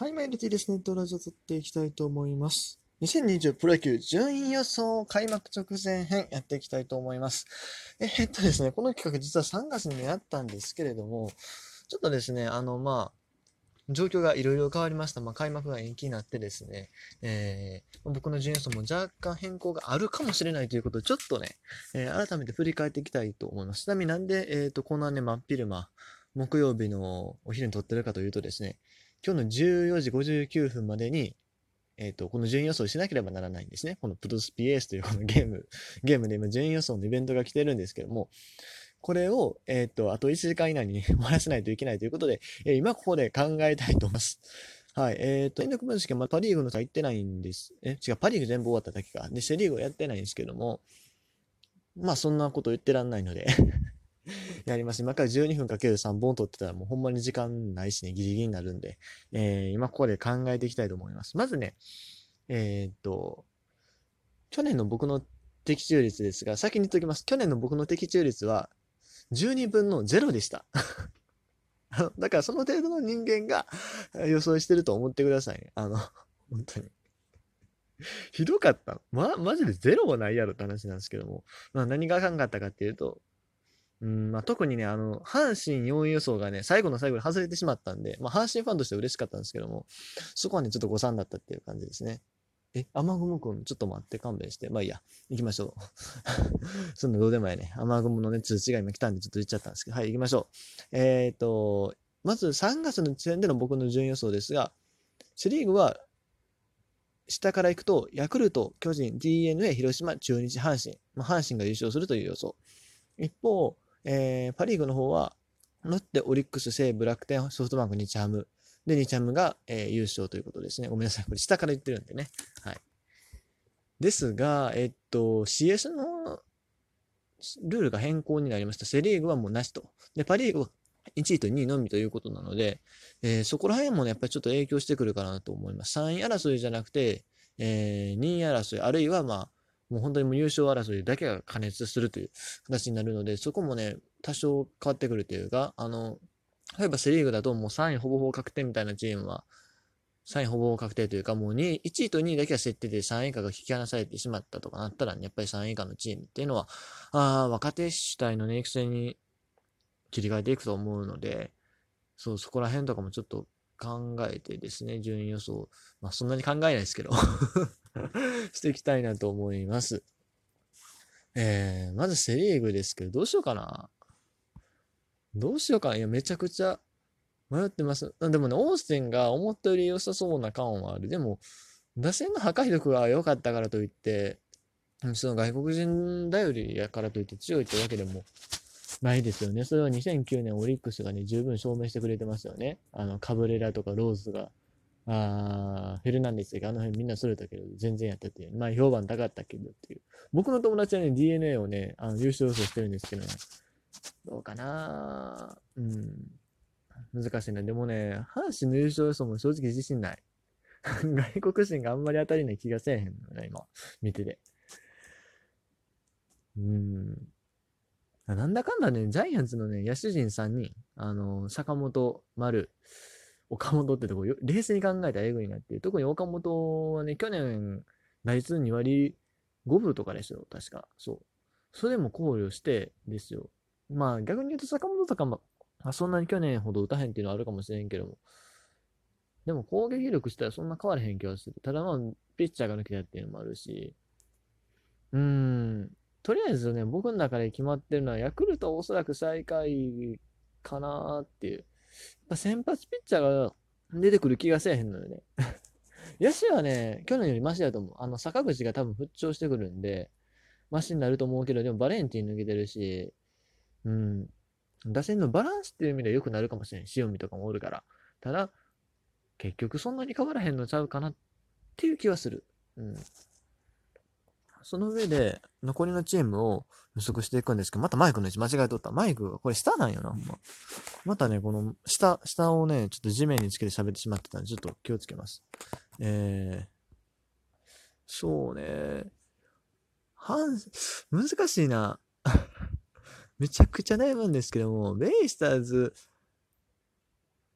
はい、マイルティですね。ドラジオ撮っていきたいと思います。2020プロ野球順位予想開幕直前編やっていきたいと思います。えー、っとですね、この企画実は3月にやったんですけれども、ちょっとですね、あの、まあ、状況がいろいろ変わりました。まあ、開幕が延期になってですね、えー、僕の順位予想も若干変更があるかもしれないということで、ちょっとね、えー、改めて振り返っていきたいと思います。ちなみになんで、えっ、と、こんなね、真っ昼間、木曜日のお昼に撮ってるかというとですね、今日の14時59分までに、えっ、ー、と、この順位予想しなければならないんですね。このプロスピエースというこのゲーム、ゲームで今順位予想のイベントが来てるんですけども、これを、えっ、ー、と、あと1時間以内に 終わらせないといけないということで、えー、今ここで考えたいと思います。はい。えっ、ー、と、連続分析は、まあ、パリーグの差行ってないんです。え、違う、パリーグ全部終わっただけか。で、セリーグはやってないんですけども、まあ、そんなこと言ってらんないので やります。今から12分かける3本取ってたらもうほんまに時間ないしね、ギリギリになるんで、えー、今ここで考えていきたいと思います。まずね、えー、っと、去年の僕の的中率ですが、先に言っておきます。去年の僕の的中率は12分の0でした。だからその程度の人間が予想してると思ってくださいね。あの、本当に。ひどかった。ま、マジでゼロはないやろって話なんですけども。まあ何があかんかったかっていうと、うんまあ、特にね、あの、阪神4位予想がね、最後の最後で外れてしまったんで、まあ、阪神ファンとしては嬉しかったんですけども、そこはね、ちょっと誤算だったっていう感じですね。え、雨雲くん、ちょっと待って、勘弁して。まあいいや、行きましょう。そんなどうでもいいね。雨雲のね、通知が今来たんで、ちょっと言っちゃったんですけど、はい、行きましょう。えっ、ー、と、まず3月の時点での僕の順予想ですが、セリーグは、下から行くと、ヤクルト、巨人、DNA、広島、中日、阪神。まあ、阪神が優勝するという予想。一方、えー、パ・リーグの方は、ロッテ、オリックス、西武、楽天、ソフトバンク、日ハム。で、日ハムが、えー、優勝ということですね。ごめんなさい。これ下から言ってるんでね。はい。ですが、えっと、CS のルールが変更になりました。セリーグはもうなしと。で、パ・リーグは1位と2位のみということなので、えー、そこら辺もね、やっぱりちょっと影響してくるかなと思います。3位争いじゃなくて、えー、2位争い、あるいはまあ、もう本当にもう優勝争いだけが加熱するという形になるので、そこもね、多少変わってくるというか、あの、例えばセリーグだともう3位ほぼほぼ確定みたいなチームは、3位ほぼほぼ確定というか、もう2位、1位と2位だけは設定で3位以下が引き離されてしまったとかなったら、ね、やっぱり3位以下のチームっていうのは、ああ、若手主体のね、育成に切り替えていくと思うので、そう、そこら辺とかもちょっと考えてですね、順位予想、まあそんなに考えないですけど していきたいなと思います。えー、まずセリーグですけど、どうしようかな。どうしようかな。いや、めちゃくちゃ迷ってます。でもね、オースティンが思ったより良さそうな感はある。でも、打線の破壊力が良かったからといって、その外国人頼りやからといって強いってわけでもないですよね。それは2009年オリックスがね、十分証明してくれてますよね。あの、カブレラとかローズがあフェルナンデスがあの辺みんなそれたけど、全然やってて、まあ評判高かったけどっていう。僕の友達はね、DNA をね、あの優勝予想してるんですけどね、どうかなうん。難しいな。でもね、阪神の優勝予想も正直自信ない。外国人があんまり当たりない気がせえへんのね、今、見てて。うん。なんだかんだね、ジャイアンツのね、野手陣3人、あの、坂本、丸、岡本ってとこ、冷静に考えたらエグいなっていう。特に岡本はね、去年、打率2割5分とかですよ、確か。そう。それも考慮してですよ。まあ逆に言うと坂本とかも、あ、そんなに去年ほど打たへんっていうのはあるかもしれんけども。でも攻撃力したらそんな変わらへん気がする。ただまあ、ピッチャーが抜けたっていうのもあるし。うーん。とりあえずね、僕の中で決まってるのは、ヤクルトはおそらく最下位かなっていう。ぱ先発ピッチャーが出てくる気がせえへんのよね。野手はね、去年よりマシだと思う。あの、坂口が多分復調してくるんで、マシになると思うけど、でもバレンティン抜けてるし、うん。打線のバランスっていう意味では良くなるかもしれん。塩見とかもおるから。ただ、結局そんなに変わらへんのちゃうかなっていう気はする。うん。その上で、残りのチームを予測していくんですけど、またマイクの位置間違えとった。マイクが、これ下なんよな、ほんま。またね、この下、下をね、ちょっと地面につけて喋ってしまってたんで、ちょっと気をつけます。えー、そうね。はん、難しいな。めちゃくちゃ悩むんですけども、ベイスターズ、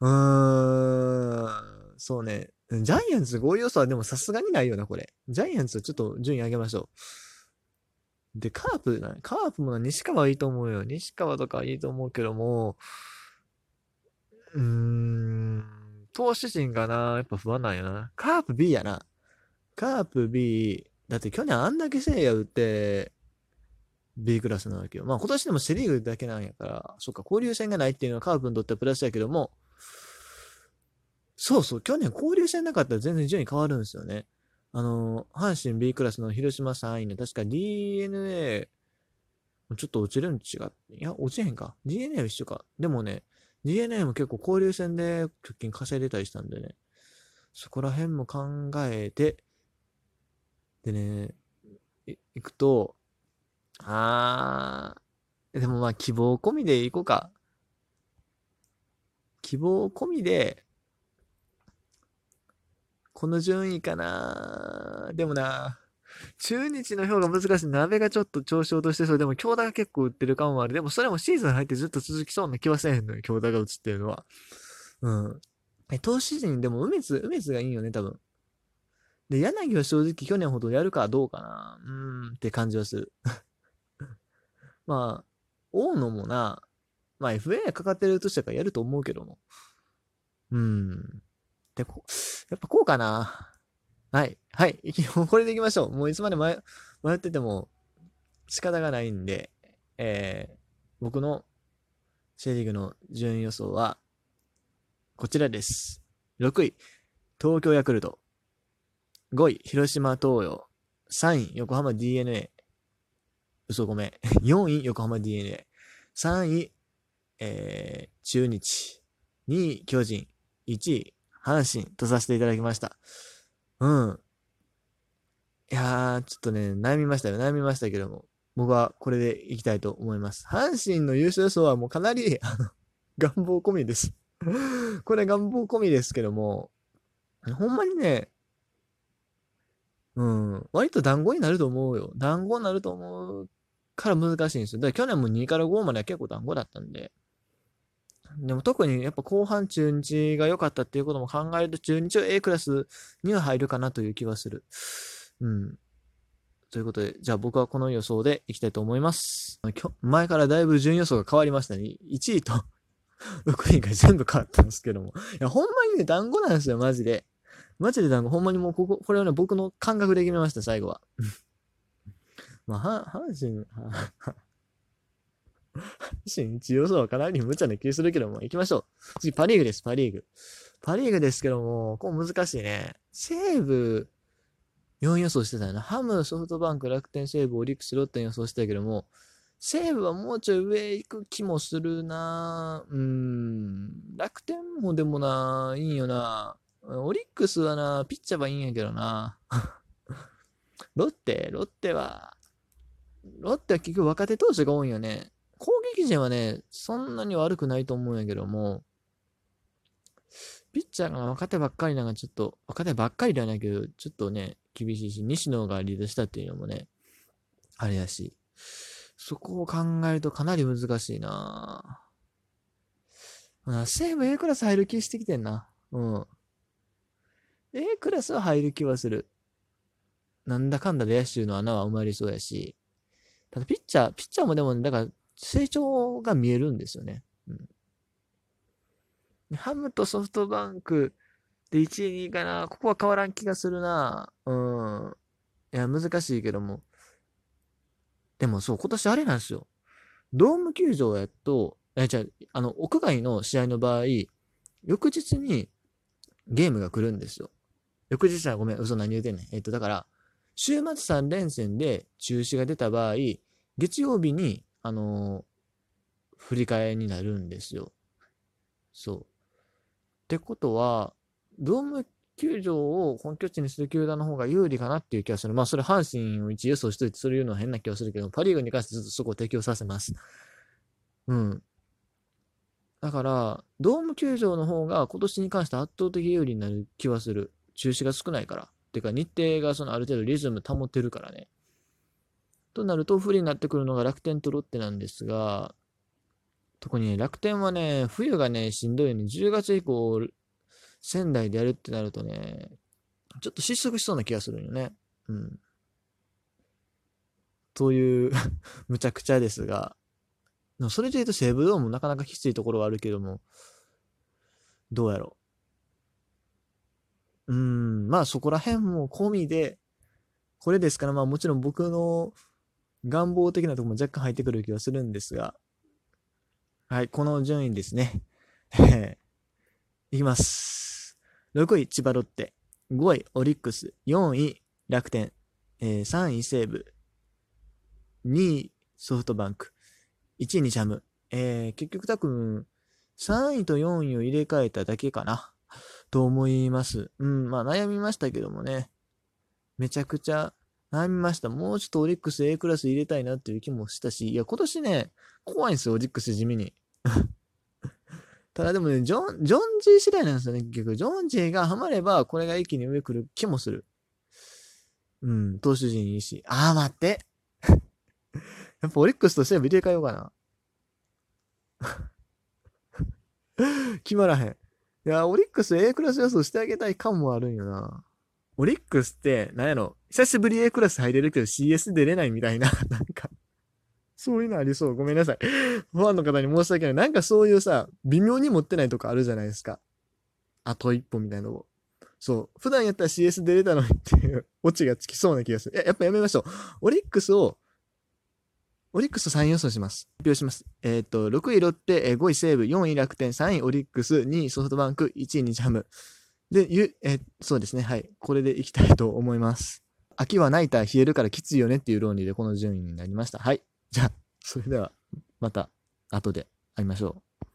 うーん、そうね。ジャイアンツ5位予想はでもさすがにないよな、これ。ジャイアンツちょっと順位上げましょう。で、カープな、カープもな、西川いいと思うよ。西川とかいいと思うけども、うーん、投手陣がな、やっぱ不安なんやな。カープ B やな。カープ B、だって去年あんだけ聖夜打って、B クラスなわけよ。まあ今年でもセリーグだけなんやから、そっか、交流戦がないっていうのはカープにとってはプラスやけども、そうそう、去年交流戦なかったら全然順位変わるんですよね。あの、阪神 B クラスの広島3位の、確か DNA、ちょっと落ちるん違う。いや、落ちへんか。DNA は一緒か。でもね、DNA も結構交流戦で貯金稼いでたりしたんでね、そこら辺も考えて、でね、行くと、あー、でもまあ希望込みで行こうか。希望込みで、この順位かなでもな、中日の票が難しい。鍋がちょっと調子落としてそう。でも、京田が結構売ってる感はある。でも、それもシーズン入ってずっと続きそうな気はせへんのよ。京田が映ってるのは。うん。え、投手陣でも、梅津、梅津がいいよね、多分。で、柳は正直去年ほどやるかどうかな。うーん、って感じはする。まあ、大野もな、まあ FA かかってるとしたからやると思うけども。うん。で、こやっぱこうかな。はい。はい。これでいきましょう。もういつまで迷迷ってても仕方がないんで、えー、僕のシェリーグの順位予想は、こちらです。6位、東京ヤクルト。5位、広島東洋。3位、横浜 DNA。嘘ごめん。4位、横浜 DNA。3位、えー、中日。2位、巨人。1位、阪神とさせていただきました。うん。いやー、ちょっとね、悩みましたよ。悩みましたけども、僕はこれでいきたいと思います。阪神の優勝予想はもうかなり、あの、願望込みです。これ願望込みですけども、ほんまにね、うん、割と団子になると思うよ。団子になると思うから難しいんですよ。だから去年も2から5までは結構団子だったんで。でも特にやっぱ後半中日が良かったっていうことも考えると中日は A クラスには入るかなという気はする。うん。ということで、じゃあ僕はこの予想でいきたいと思います。前からだいぶ順予想が変わりましたね。1位と 6位が全部変わったんですけども。いや、ほんまにね、団子なんですよ、マジで。マジで団子、ほんまにもうここ、これはね、僕の感覚で決めました、最後は。まあ、阪神、阪神一予想はかなり無茶な気するけども、行きましょう。次、パリーグです、パリーグ。パリーグですけども、こう難しいね。西武、4予想してたよな。ハム、ソフトバンク、楽天、西武、オリックス、ロッテ予想してたけども、西武はもうちょい上行く気もするなうん。楽天もでもな、いいよな。オリックスはな、ピッチャーはいいんやけどな。ロッテ、ロッテは、ロッテは結局若手投手が多いよね。陣はね、そんなに悪くないと思うんやけども、ピッチャーが若手ばっかりなんかちょっと、若手ばっかりではないけど、ちょっとね、厳しいし、西野がリードしたっていうのもね、あれやし、そこを考えるとかなり難しいなぁ。西武 A クラス入る気してきてんな。うん。A クラスは入る気はする。なんだかんだで野手の穴は埋まりそうやし、ただピッチャー、ピッチャーもでも、ね、だから成長が見えるんですよね。うん、ハムとソフトバンクで1位、2位かな。ここは変わらん気がするな。うん。いや、難しいけども。でもそう、今年あれなんですよ。ドーム球場やと、え、じゃあ、あの、屋外の試合の場合、翌日にゲームが来るんですよ。翌日はごめん、嘘何言うてんねん。えっと、だから、週末3連戦で中止が出た場合、月曜日にあの、振り替えになるんですよ。そう。ってことは、ドーム球場を本拠地にする球団の方が有利かなっていう気がする。まあ、それ阪神を一予想しといて、それ言うのは変な気がするけど、パリーグに関してずっとそこを提供させます。うん。だから、ドーム球場の方が今年に関して圧倒的有利になる気はする。中止が少ないから。っていうか、日程がそのある程度リズム保ってるからね。となると不利になってくるのが楽天とロッテなんですが、特に、楽天はね、冬がね、しんどいよね。10月以降、仙台でやるってなるとね、ちょっと失速しそうな気がするよね。うん。という むちゃくちゃですが、それで言うと西武ドームもなかなかきついところはあるけども、どうやろう。うん、まあそこら辺も込みで、これですから、まあもちろん僕の願望的なところも若干入ってくる気がするんですが、はい、この順位ですね。いきます。6位、千葉ロッテ。5位、オリックス。4位、楽天。えー、3位、西武。2位、ソフトバンク。1位、にジャム。えー、結局多分、3位と4位を入れ替えただけかな。と思います。うん、まあ悩みましたけどもね。めちゃくちゃ悩みました。もうちょっとオリックス A クラス入れたいなっていう気もしたし、いや、今年ね、怖いんですよ、オリックス地味に。ただでもね、ジョン、ジョンジー次第なんですよね、結局。ジョンジーがハマれば、これが一気に上来る気もする。うん、投手陣いいし。あー、待って。やっぱオリックスとしては入れ替えようかな。決まらへん。いや、オリックス A クラス予想してあげたい感もあるんよな。オリックスって、なんやろ、久しぶり A クラス入れるけど CS 出れないみたいな、なんか、そういうのありそう。ごめんなさい。ファンの方に申し訳ない。なんかそういうさ、微妙に持ってないとこあるじゃないですか。あと一歩みたいなのを。そう。普段やったら CS 出れたのにっていう オチがつきそうな気がする。や、やっぱやめましょう。オリックスを、オリックス3予想します。発表します。えっ、ー、と、6位ロッテ、5位西武、4位楽天、3位オリックス、2位ソフトバンク、1位日ハム。で、ゆ、えそうですね。はい。これでいきたいと思います。秋はナイター冷えるからきついよねっていう論理でこの順位になりました。はい。じゃあ、それでは、また後で会いましょう。